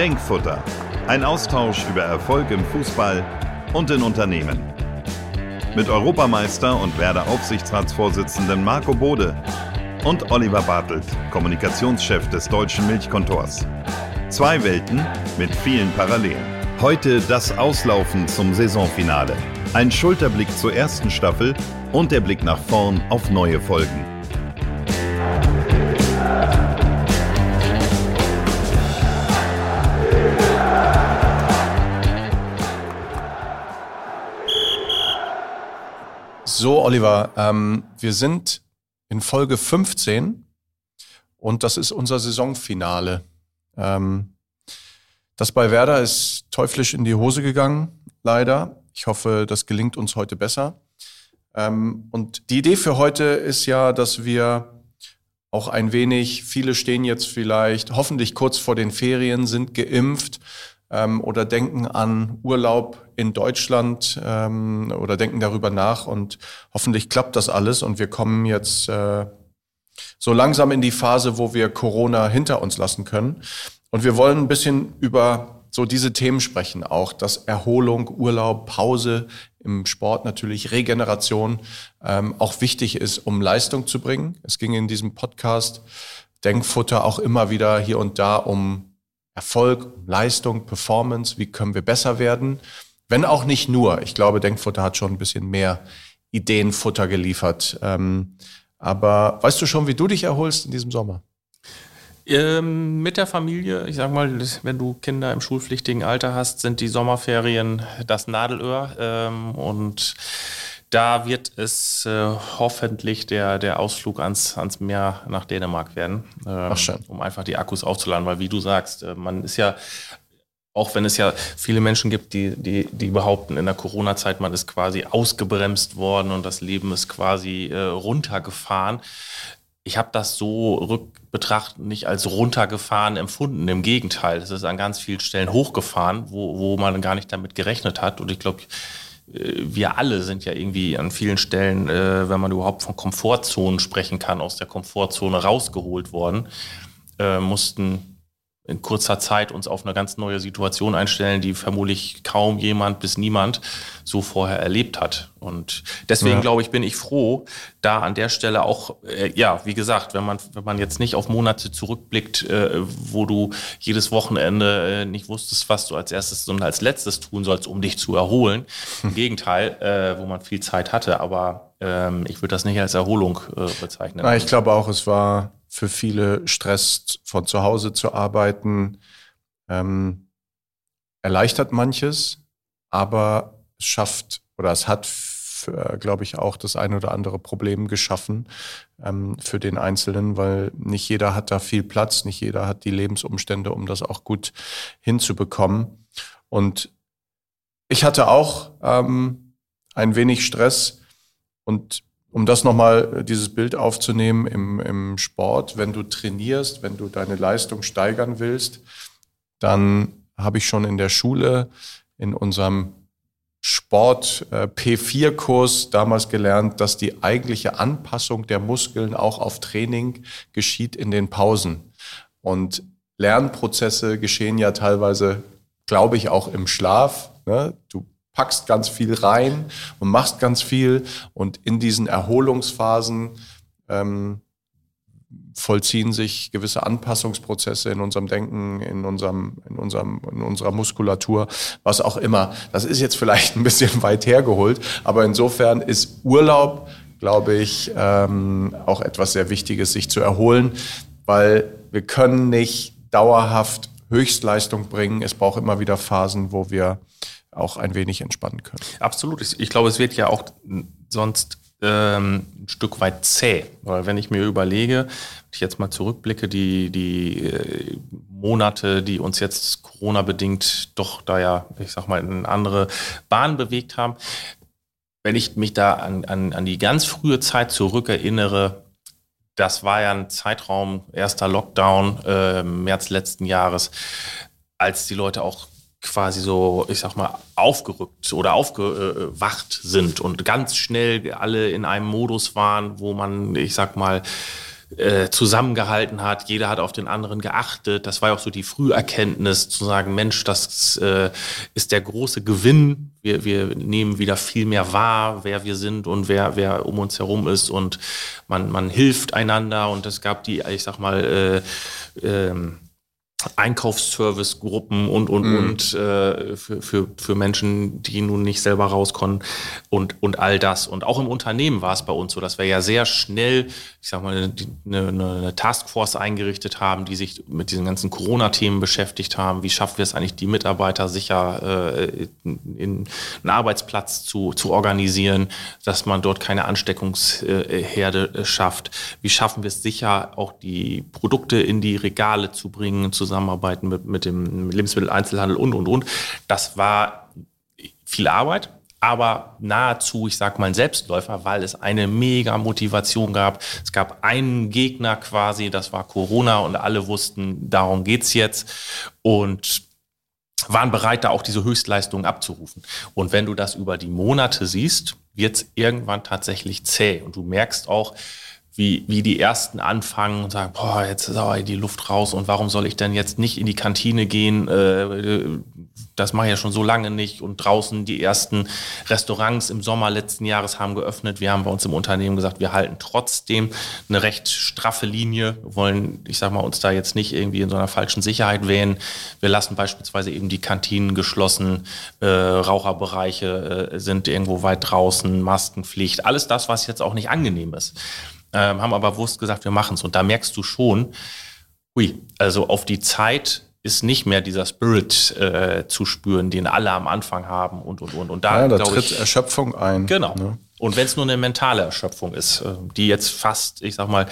Denkfutter. Ein Austausch über Erfolg im Fußball und in Unternehmen. Mit Europameister und Werder Aufsichtsratsvorsitzenden Marco Bode und Oliver Bartelt, Kommunikationschef des deutschen Milchkontors. Zwei Welten mit vielen Parallelen. Heute das Auslaufen zum Saisonfinale. Ein Schulterblick zur ersten Staffel und der Blick nach vorn auf neue Folgen. So, Oliver, ähm, wir sind in Folge 15 und das ist unser Saisonfinale. Ähm, das bei Werder ist teuflisch in die Hose gegangen, leider. Ich hoffe, das gelingt uns heute besser. Ähm, und die Idee für heute ist ja, dass wir auch ein wenig, viele stehen jetzt vielleicht hoffentlich kurz vor den Ferien, sind geimpft ähm, oder denken an Urlaub in Deutschland ähm, oder denken darüber nach und hoffentlich klappt das alles und wir kommen jetzt äh, so langsam in die Phase, wo wir Corona hinter uns lassen können. Und wir wollen ein bisschen über so diese Themen sprechen, auch dass Erholung, Urlaub, Pause im Sport natürlich, Regeneration ähm, auch wichtig ist, um Leistung zu bringen. Es ging in diesem Podcast Denkfutter auch immer wieder hier und da um Erfolg, Leistung, Performance, wie können wir besser werden. Wenn auch nicht nur. Ich glaube, Denkfutter hat schon ein bisschen mehr Ideenfutter geliefert. Ähm, aber weißt du schon, wie du dich erholst in diesem Sommer? Ähm, mit der Familie, ich sag mal, wenn du Kinder im schulpflichtigen Alter hast, sind die Sommerferien das Nadelöhr. Ähm, und da wird es äh, hoffentlich der, der Ausflug ans, ans Meer nach Dänemark werden, ähm, um einfach die Akkus aufzuladen, weil wie du sagst, äh, man ist ja, auch wenn es ja viele Menschen gibt, die, die, die behaupten, in der Corona-Zeit, man ist quasi ausgebremst worden und das Leben ist quasi äh, runtergefahren. Ich habe das so rückbetrachtet nicht als runtergefahren empfunden. Im Gegenteil, es ist an ganz vielen Stellen hochgefahren, wo, wo man gar nicht damit gerechnet hat. Und ich glaube, wir alle sind ja irgendwie an vielen Stellen, äh, wenn man überhaupt von Komfortzonen sprechen kann, aus der Komfortzone rausgeholt worden, äh, mussten in kurzer Zeit uns auf eine ganz neue Situation einstellen, die vermutlich kaum jemand bis niemand so vorher erlebt hat. Und deswegen ja. glaube ich, bin ich froh, da an der Stelle auch, äh, ja, wie gesagt, wenn man, wenn man jetzt nicht auf Monate zurückblickt, äh, wo du jedes Wochenende äh, nicht wusstest, was du als erstes und als letztes tun sollst, um dich zu erholen. Im Gegenteil, äh, wo man viel Zeit hatte, aber ähm, ich würde das nicht als Erholung äh, bezeichnen. Ich glaube auch, es war für viele Stress von zu Hause zu arbeiten. Ähm, erleichtert manches, aber es schafft oder es hat, glaube ich, auch das ein oder andere Problem geschaffen ähm, für den Einzelnen, weil nicht jeder hat da viel Platz, nicht jeder hat die Lebensumstände, um das auch gut hinzubekommen. Und ich hatte auch ähm, ein wenig Stress und um das nochmal, äh, dieses Bild aufzunehmen im, im Sport, wenn du trainierst, wenn du deine Leistung steigern willst, dann habe ich schon in der Schule in unserem Sport äh, P4-Kurs damals gelernt, dass die eigentliche Anpassung der Muskeln auch auf Training geschieht in den Pausen. Und Lernprozesse geschehen ja teilweise, glaube ich, auch im Schlaf. Ne? Du packst ganz viel rein und machst ganz viel und in diesen Erholungsphasen ähm, vollziehen sich gewisse Anpassungsprozesse in unserem Denken, in unserem, in unserem, in unserer Muskulatur, was auch immer. Das ist jetzt vielleicht ein bisschen weit hergeholt, aber insofern ist Urlaub, glaube ich, ähm, auch etwas sehr Wichtiges, sich zu erholen, weil wir können nicht dauerhaft Höchstleistung bringen. Es braucht immer wieder Phasen, wo wir auch ein wenig entspannen können. Absolut. Ich glaube, es wird ja auch sonst ähm, ein Stück weit zäh. Weil wenn ich mir überlege, wenn ich jetzt mal zurückblicke, die, die äh, Monate, die uns jetzt Corona-bedingt doch da ja, ich sag mal, in eine andere Bahn bewegt haben, wenn ich mich da an, an, an die ganz frühe Zeit zurückerinnere, das war ja ein Zeitraum, erster Lockdown, äh, März letzten Jahres, als die Leute auch quasi so, ich sag mal, aufgerückt oder aufgewacht sind und ganz schnell alle in einem Modus waren, wo man, ich sag mal, äh, zusammengehalten hat. Jeder hat auf den anderen geachtet. Das war ja auch so die Früherkenntnis zu sagen, Mensch, das äh, ist der große Gewinn. Wir, wir nehmen wieder viel mehr wahr, wer wir sind und wer, wer um uns herum ist und man, man hilft einander und es gab die, ich sag mal, äh, ähm, Einkaufsservice-Gruppen und, und, mhm. und äh, für, für, für Menschen, die nun nicht selber raus konnten und, und all das. Und auch im Unternehmen war es bei uns so, dass wir ja sehr schnell, ich sag mal, eine, eine, eine Taskforce eingerichtet haben, die sich mit diesen ganzen Corona-Themen beschäftigt haben. Wie schaffen wir es eigentlich, die Mitarbeiter sicher äh, in einen Arbeitsplatz zu, zu organisieren, dass man dort keine Ansteckungsherde äh, schafft? Wie schaffen wir es sicher, auch die Produkte in die Regale zu bringen, zu zusammenarbeiten mit, mit dem Lebensmitteleinzelhandel und, und, und. Das war viel Arbeit, aber nahezu, ich sag mal, ein Selbstläufer, weil es eine mega Motivation gab. Es gab einen Gegner quasi, das war Corona und alle wussten, darum geht's jetzt und waren bereit, da auch diese Höchstleistungen abzurufen. Und wenn du das über die Monate siehst, wird's irgendwann tatsächlich zäh und du merkst auch, wie, wie die ersten anfangen und sagen, boah, jetzt ist aber die Luft raus und warum soll ich denn jetzt nicht in die Kantine gehen? Äh, das mache ich ja schon so lange nicht. Und draußen die ersten Restaurants im Sommer letzten Jahres haben geöffnet. Wir haben bei uns im Unternehmen gesagt, wir halten trotzdem eine recht straffe Linie. Wir wollen, ich sag mal, uns da jetzt nicht irgendwie in so einer falschen Sicherheit wählen. Wir lassen beispielsweise eben die Kantinen geschlossen, äh, Raucherbereiche äh, sind irgendwo weit draußen, Maskenpflicht, alles das, was jetzt auch nicht angenehm ist ähm, haben aber bewusst gesagt, wir machen es. Und da merkst du schon, hui, also auf die Zeit ist nicht mehr dieser Spirit äh, zu spüren, den alle am Anfang haben und und und. Und da, ja, da tritt ich, Erschöpfung ein. Genau. Ne? Und wenn es nur eine mentale Erschöpfung ist, äh, die jetzt fast, ich sag mal,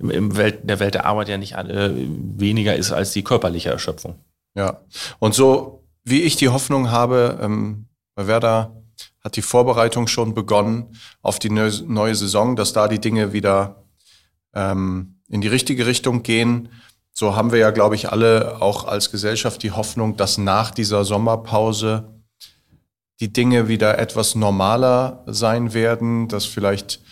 im, im Welt, der Welt der Arbeit ja nicht äh, weniger ist als die körperliche Erschöpfung. Ja. Und so wie ich die Hoffnung habe, ähm, bei Werder hat die Vorbereitung schon begonnen auf die neue Saison, dass da die Dinge wieder ähm, in die richtige Richtung gehen. So haben wir ja, glaube ich, alle auch als Gesellschaft die Hoffnung, dass nach dieser Sommerpause die Dinge wieder etwas normaler sein werden, dass vielleicht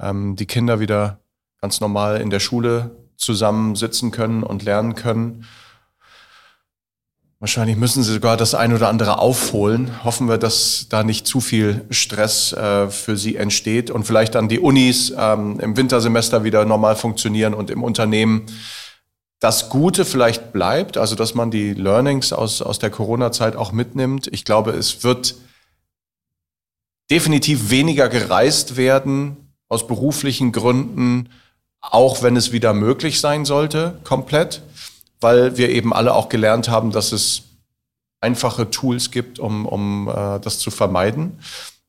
ähm, die Kinder wieder ganz normal in der Schule zusammen sitzen können und lernen können Wahrscheinlich müssen sie sogar das ein oder andere aufholen. Hoffen wir, dass da nicht zu viel Stress äh, für sie entsteht und vielleicht dann die Unis ähm, im Wintersemester wieder normal funktionieren und im Unternehmen das Gute vielleicht bleibt, also dass man die Learnings aus, aus der Corona-Zeit auch mitnimmt. Ich glaube, es wird definitiv weniger gereist werden aus beruflichen Gründen, auch wenn es wieder möglich sein sollte, komplett weil wir eben alle auch gelernt haben, dass es einfache Tools gibt, um, um äh, das zu vermeiden.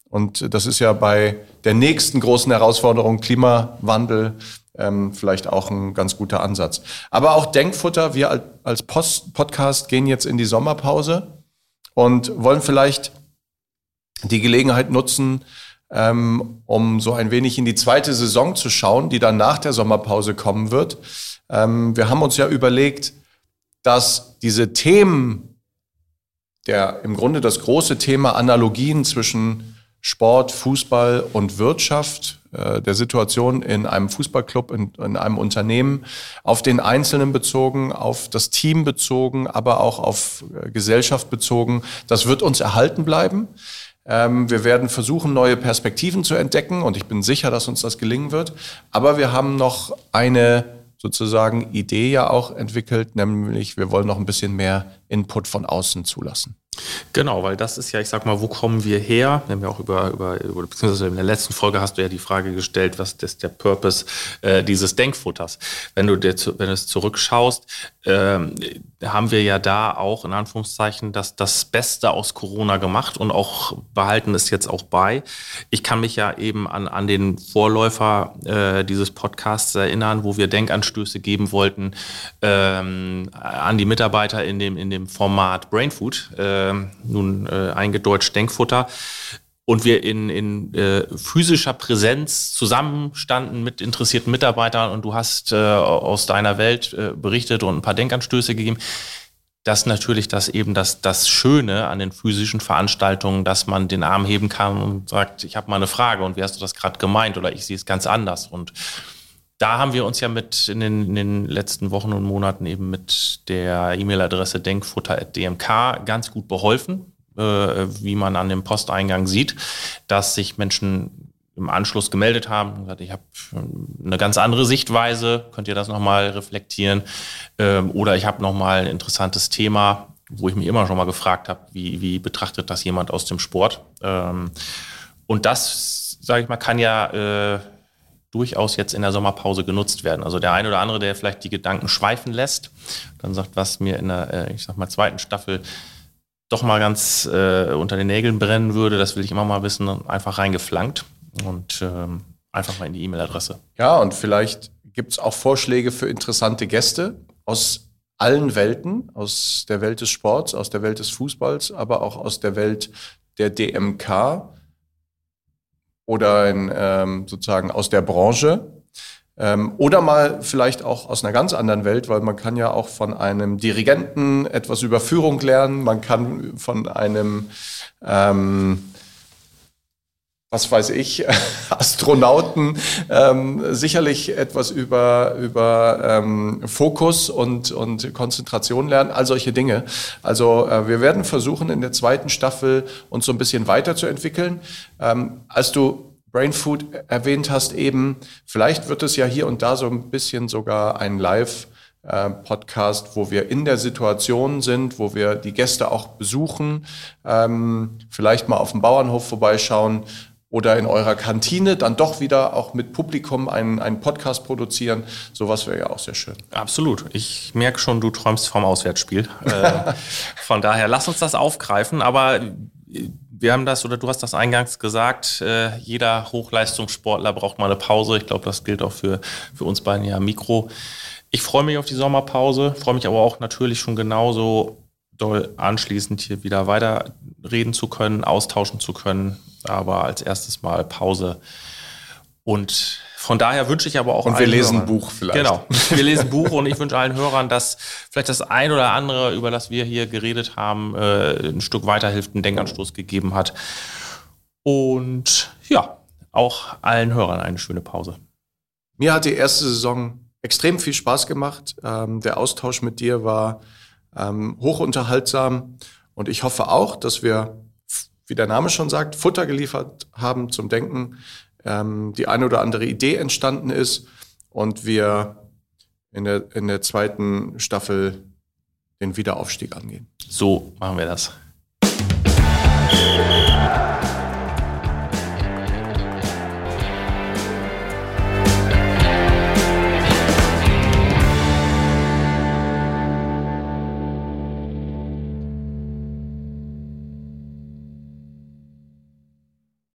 Und das ist ja bei der nächsten großen Herausforderung Klimawandel ähm, vielleicht auch ein ganz guter Ansatz. Aber auch Denkfutter, wir als Post Podcast gehen jetzt in die Sommerpause und wollen vielleicht die Gelegenheit nutzen, ähm, um so ein wenig in die zweite Saison zu schauen, die dann nach der Sommerpause kommen wird. Ähm, wir haben uns ja überlegt, dass diese Themen, der im Grunde das große Thema Analogien zwischen Sport, Fußball und Wirtschaft, äh, der Situation in einem Fußballclub, in, in, einem Unternehmen, auf den Einzelnen bezogen, auf das Team bezogen, aber auch auf äh, Gesellschaft bezogen, das wird uns erhalten bleiben. Ähm, wir werden versuchen, neue Perspektiven zu entdecken und ich bin sicher, dass uns das gelingen wird. Aber wir haben noch eine sozusagen Idee ja auch entwickelt, nämlich wir wollen noch ein bisschen mehr Input von außen zulassen. Genau, weil das ist ja, ich sag mal, wo kommen wir her? Wir haben ja auch über, über, beziehungsweise in der letzten Folge hast du ja die Frage gestellt, was ist der Purpose äh, dieses Denkfutters? Wenn du dir, wenn du es zurückschaust, ähm, haben wir ja da auch in Anführungszeichen das, das Beste aus Corona gemacht und auch behalten es jetzt auch bei. Ich kann mich ja eben an, an den Vorläufer äh, dieses Podcasts erinnern, wo wir Denkanstöße geben wollten ähm, an die Mitarbeiter in dem, in dem Format Brainfood. Äh, äh, nun äh, eingedeutscht Denkfutter. Und wir in, in äh, physischer Präsenz zusammenstanden mit interessierten Mitarbeitern und du hast äh, aus deiner Welt äh, berichtet und ein paar Denkanstöße gegeben. Das natürlich das eben das, das Schöne an den physischen Veranstaltungen, dass man den Arm heben kann und sagt, ich habe mal eine Frage und wie hast du das gerade gemeint oder ich sehe es ganz anders. Und da haben wir uns ja mit in den, in den letzten Wochen und Monaten eben mit der E-Mail-Adresse denkfutter.dmk ganz gut beholfen, äh, wie man an dem Posteingang sieht, dass sich Menschen im Anschluss gemeldet haben und gesagt, ich habe eine ganz andere Sichtweise, könnt ihr das nochmal reflektieren? Ähm, oder ich habe nochmal ein interessantes Thema, wo ich mich immer schon mal gefragt habe, wie, wie betrachtet das jemand aus dem Sport? Ähm, und das, sage ich mal, kann ja äh, durchaus jetzt in der Sommerpause genutzt werden. Also der eine oder andere, der vielleicht die Gedanken schweifen lässt, dann sagt, was mir in der, äh, ich sag mal, zweiten Staffel doch mal ganz äh, unter den Nägeln brennen würde, das will ich immer mal wissen, einfach reingeflankt und ähm, einfach mal in die E-Mail-Adresse. Ja, und vielleicht gibt es auch Vorschläge für interessante Gäste aus allen Welten, aus der Welt des Sports, aus der Welt des Fußballs, aber auch aus der Welt der DMK oder in, ähm, sozusagen aus der Branche. Ähm, oder mal vielleicht auch aus einer ganz anderen Welt, weil man kann ja auch von einem Dirigenten etwas über Führung lernen, man kann von einem ähm, was weiß ich, Astronauten ähm, sicherlich etwas über, über ähm, Fokus und, und Konzentration lernen, all solche Dinge. Also äh, wir werden versuchen, in der zweiten Staffel uns so ein bisschen weiterzuentwickeln. Ähm, als du Brain Food erwähnt hast eben, vielleicht wird es ja hier und da so ein bisschen sogar ein Live- äh, Podcast, wo wir in der Situation sind, wo wir die Gäste auch besuchen, ähm, vielleicht mal auf dem Bauernhof vorbeischauen, oder in eurer Kantine dann doch wieder auch mit Publikum einen, einen Podcast produzieren. Sowas wäre ja auch sehr schön. Absolut. Ich merke schon, du träumst vom Auswärtsspiel. äh, von daher, lass uns das aufgreifen. Aber äh, wir haben das, oder du hast das eingangs gesagt, äh, jeder Hochleistungssportler braucht mal eine Pause. Ich glaube, das gilt auch für, für uns beiden ja Mikro. Ich freue mich auf die Sommerpause, freue mich aber auch natürlich schon genauso doll anschließend hier wieder weiterreden zu können, austauschen zu können, aber als erstes mal Pause. Und von daher wünsche ich aber auch. Und wir lesen Hörern, Buch vielleicht. Genau. Wir lesen Buch und ich wünsche allen Hörern, dass vielleicht das ein oder andere, über das wir hier geredet haben, äh, ein Stück weiterhilft, einen Denkanstoß gegeben hat. Und ja, auch allen Hörern eine schöne Pause. Mir hat die erste Saison extrem viel Spaß gemacht. Ähm, der Austausch mit dir war ähm, hochunterhaltsam und ich hoffe auch, dass wir wie der Name schon sagt, Futter geliefert haben zum Denken, ähm, die eine oder andere Idee entstanden ist und wir in der, in der zweiten Staffel den Wiederaufstieg angehen. So machen wir das.